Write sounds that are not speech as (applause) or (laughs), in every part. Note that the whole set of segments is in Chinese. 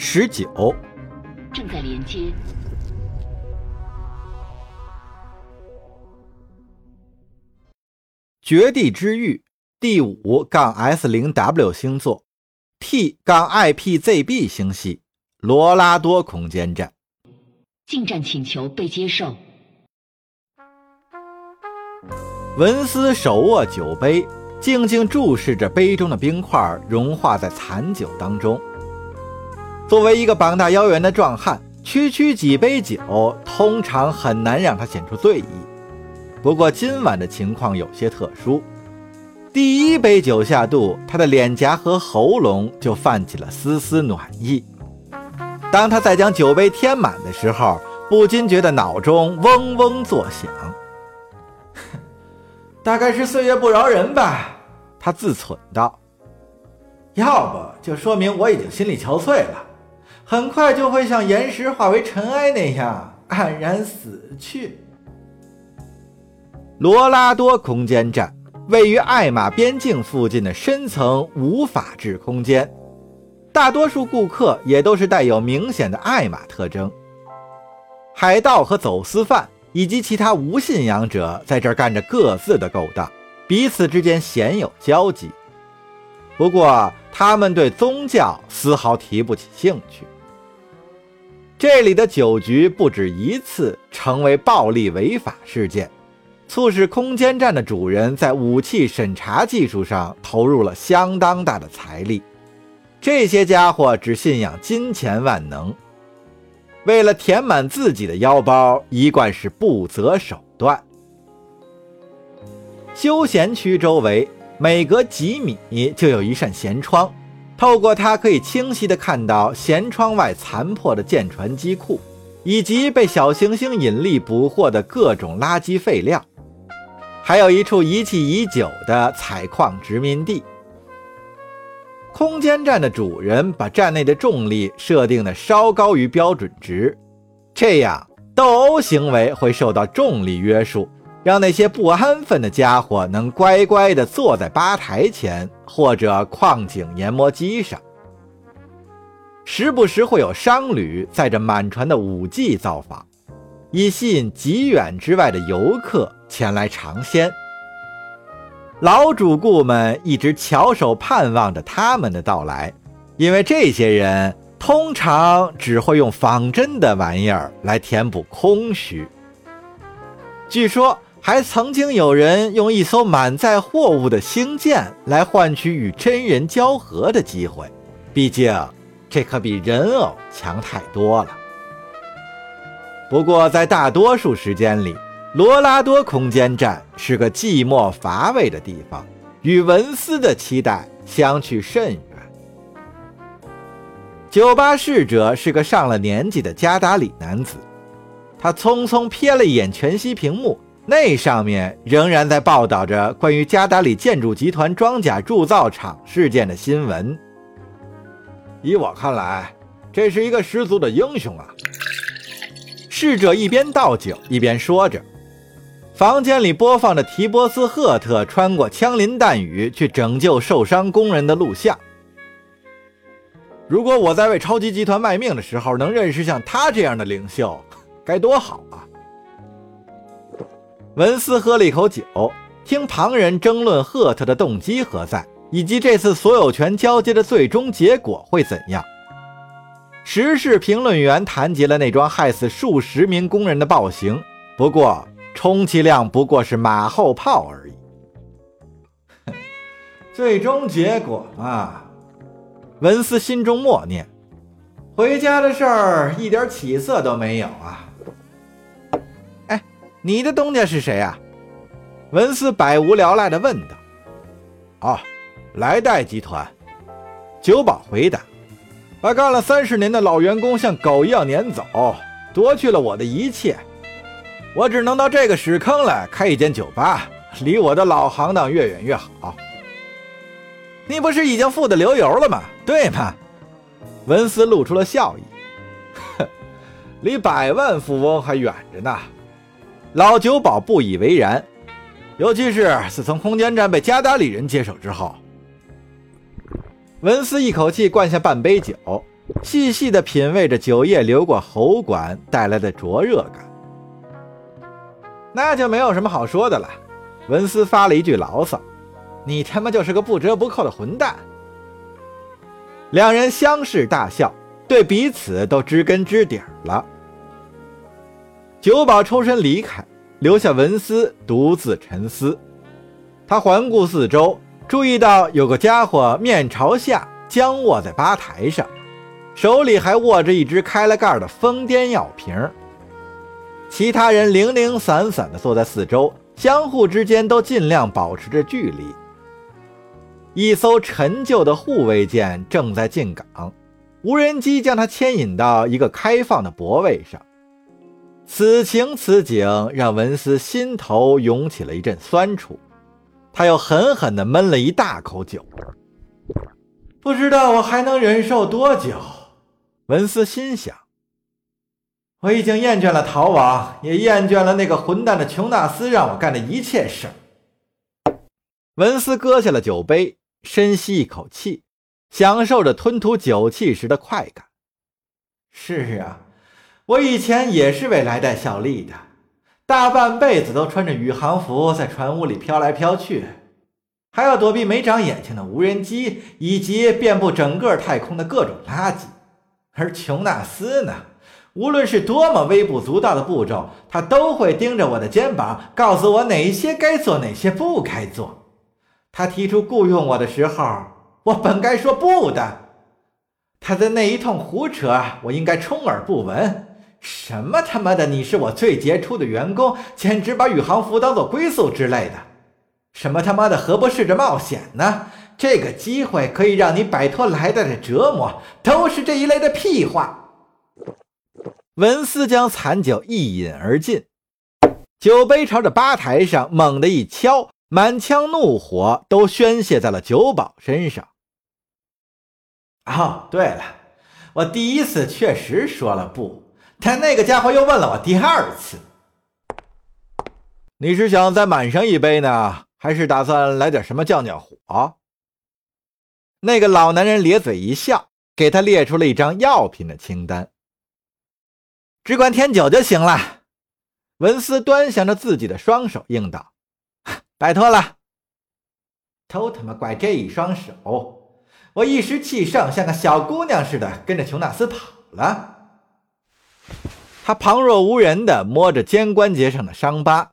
十九，正在连接。绝地之域第五杠 S 零 W 星座 T 杠 IPZB 星系罗拉多空间站。进站请求被接受。文斯手握酒杯，静静注视着杯中的冰块融化在残酒当中。作为一个膀大腰圆的壮汉，区区几杯酒通常很难让他显出醉意。不过今晚的情况有些特殊，第一杯酒下肚，他的脸颊和喉咙就泛起了丝丝暖意。当他再将酒杯添满的时候，不禁觉得脑中嗡嗡作响。(laughs) 大概是岁月不饶人吧，他自忖道。要不就说明我已经心力憔悴了，很快就会像岩石化为尘埃那样黯然死去。罗拉多空间站位于艾玛边境附近的深层无法治空间。大多数顾客也都是带有明显的艾玛特征，海盗和走私犯以及其他无信仰者在这儿干着各自的勾当，彼此之间鲜有交集。不过，他们对宗教丝毫提不起兴趣。这里的酒局不止一次成为暴力违法事件，促使空间站的主人在武器审查技术上投入了相当大的财力。这些家伙只信仰金钱万能，为了填满自己的腰包，一贯是不择手段。休闲区周围每隔几米就有一扇舷窗，透过它可以清晰地看到舷窗外残破的舰船机库，以及被小行星引力捕获的各种垃圾废料，还有一处遗弃已久的采矿殖民地。空间站的主人把站内的重力设定的稍高于标准值，这样斗殴行为会受到重力约束，让那些不安分的家伙能乖乖地坐在吧台前或者矿井研磨机上。时不时会有商旅载着满船的武器造访，以吸引极远之外的游客前来尝鲜。老主顾们一直翘首盼望着他们的到来，因为这些人通常只会用仿真的玩意儿来填补空虚。据说还曾经有人用一艘满载货物的星舰来换取与真人交合的机会，毕竟这可比人偶强太多了。不过在大多数时间里，罗拉多空间站是个寂寞乏味的地方，与文斯的期待相去甚远。酒吧侍者是个上了年纪的加达里男子，他匆匆瞥了一眼全息屏幕，那上面仍然在报道着关于加达里建筑集团装甲铸造厂事件的新闻。依我看来，这是一个十足的英雄啊！侍者一边倒酒一边说着。房间里播放着提波斯·赫特穿过枪林弹雨去拯救受伤工人的录像。如果我在为超级集团卖命的时候能认识像他这样的领袖，该多好啊！文斯喝了一口酒，听旁人争论赫特的动机何在，以及这次所有权交接的最终结果会怎样。时事评论员谈及了那桩害死数十名工人的暴行，不过。充其量不过是马后炮而已。(laughs) 最终结果嘛，文斯心中默念：“回家的事儿一点起色都没有啊！”你的东家是谁啊？文斯百无聊赖地问道。“哦，莱代集团。”酒保回答，“把干了三十年的老员工像狗一样撵走，夺去了我的一切。”我只能到这个屎坑来开一间酒吧，离我的老行当越远越好。你不是已经富得流油了吗？对吗？文斯露出了笑意。哼，(laughs) 离百万富翁还远着呢。老酒保不以为然，尤其是自从空间站被加达里人接手之后。文斯一口气灌下半杯酒，细细地品味着酒液流过喉管带来的灼热感。那就没有什么好说的了。文斯发了一句牢骚：“你他妈就是个不折不扣的混蛋。”两人相视大笑，对彼此都知根知底了。酒保抽身离开，留下文斯独自沉思。他环顾四周，注意到有个家伙面朝下僵卧在吧台上，手里还握着一只开了盖的疯癫药瓶。其他人零零散散地坐在四周，相互之间都尽量保持着距离。一艘陈旧的护卫舰正在进港，无人机将它牵引到一个开放的泊位上。此情此景让文斯心头涌起了一阵酸楚，他又狠狠地闷了一大口酒。不知道我还能忍受多久？文斯心想。我已经厌倦了逃亡，也厌倦了那个混蛋的琼纳斯让我干的一切事。文斯搁下了酒杯，深吸一口气，享受着吞吐酒气时的快感。是啊，我以前也是为莱代效力的，大半辈子都穿着宇航服在船坞里飘来飘去，还要躲避没长眼睛的无人机以及遍布整个太空的各种垃圾。而琼纳斯呢？无论是多么微不足道的步骤，他都会盯着我的肩膀，告诉我哪些该做，哪些不该做。他提出雇佣我的时候，我本该说不的。他的那一通胡扯，我应该充耳不闻。什么他妈的，你是我最杰出的员工，简直把宇航服当做归宿之类的。什么他妈的，何不试着冒险呢？这个机会可以让你摆脱来代的折磨，都是这一类的屁话。文斯将残酒一饮而尽，酒杯朝着吧台上猛地一敲，满腔怒火都宣泄在了酒保身上。哦，对了，我第一次确实说了不，但那个家伙又问了我第二次。你是想再满上一杯呢，还是打算来点什么降降火？那个老男人咧嘴一笑，给他列出了一张药品的清单。只管添酒就行了。文斯端详着自己的双手，应道：“ (laughs) 拜托了。”都他妈怪这一双手！我一时气盛，像个小姑娘似的跟着琼纳斯跑了。他旁若无人地摸着肩关节上的伤疤，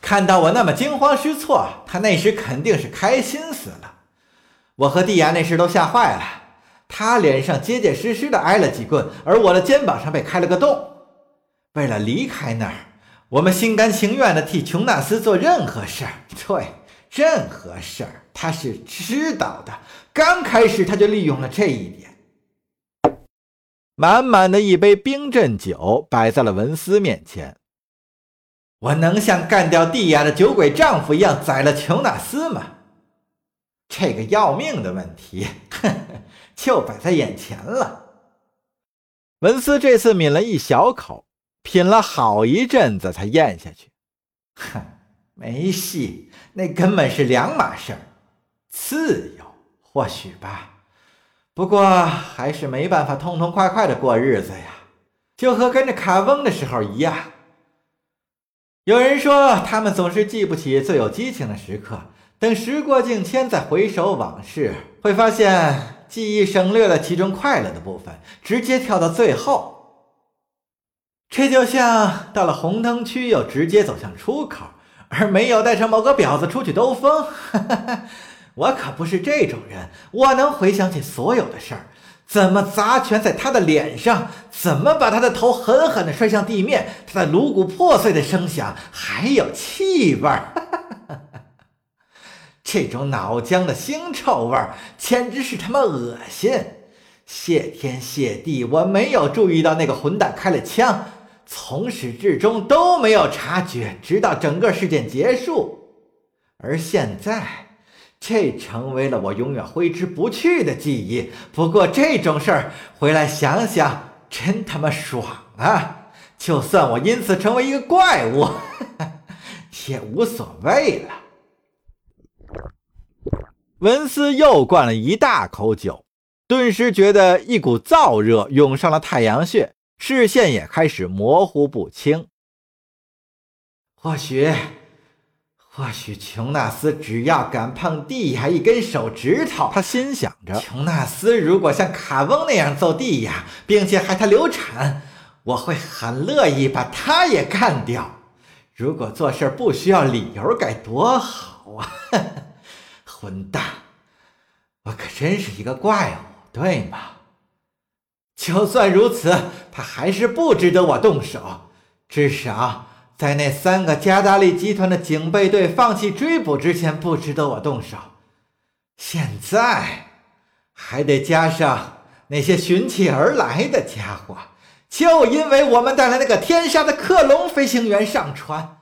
看到我那么惊慌失措，他那时肯定是开心死了。我和蒂亚那时都吓坏了。他脸上结结实实的挨了几棍，而我的肩膀上被开了个洞。为了离开那儿，我们心甘情愿地替琼纳斯做任何事儿。对，任何事儿，他是知道的。刚开始他就利用了这一点。满满的一杯冰镇酒摆在了文斯面前。我能像干掉蒂亚的酒鬼丈夫一样宰了琼纳斯吗？这个要命的问题，哼哼。就摆在眼前了。文斯这次抿了一小口，品了好一阵子才咽下去。哼，(laughs) 没戏，那根本是两码事儿。自由或许吧，不过还是没办法痛痛快快的过日子呀，就和跟着卡翁的时候一样。有人说，他们总是记不起最有激情的时刻，等时过境迁再回首往事，会发现。记忆省略了其中快乐的部分，直接跳到最后。这就像到了红灯区又直接走向出口，而没有带上某个婊子出去兜风。我可不是这种人，我能回想起所有的事儿，怎么砸拳在他的脸上，怎么把他的头狠狠地摔向地面，他的颅骨破碎的声响，还有气味儿。(laughs) 这种脑浆的腥臭味儿，简直是他妈恶心！谢天谢地，我没有注意到那个混蛋开了枪，从始至终都没有察觉，直到整个事件结束。而现在，这成为了我永远挥之不去的记忆。不过这种事儿回来想想，真他妈爽啊！就算我因此成为一个怪物，(laughs) 也无所谓了。文斯又灌了一大口酒，顿时觉得一股燥热涌上了太阳穴，视线也开始模糊不清。或许，或许琼纳斯只要敢碰地下一根手指头，他心想着。琼纳斯如果像卡翁那样揍地呀，并且害他流产，我会很乐意把他也干掉。如果做事不需要理由，该多好啊！(laughs) 混蛋，我可真是一个怪物，对吗？就算如此，他还是不值得我动手，至少。在那三个加达利集团的警备队放弃追捕之前，不值得我动手。现在还得加上那些寻气而来的家伙，就因为我们带来那个天杀的克隆飞行员上船。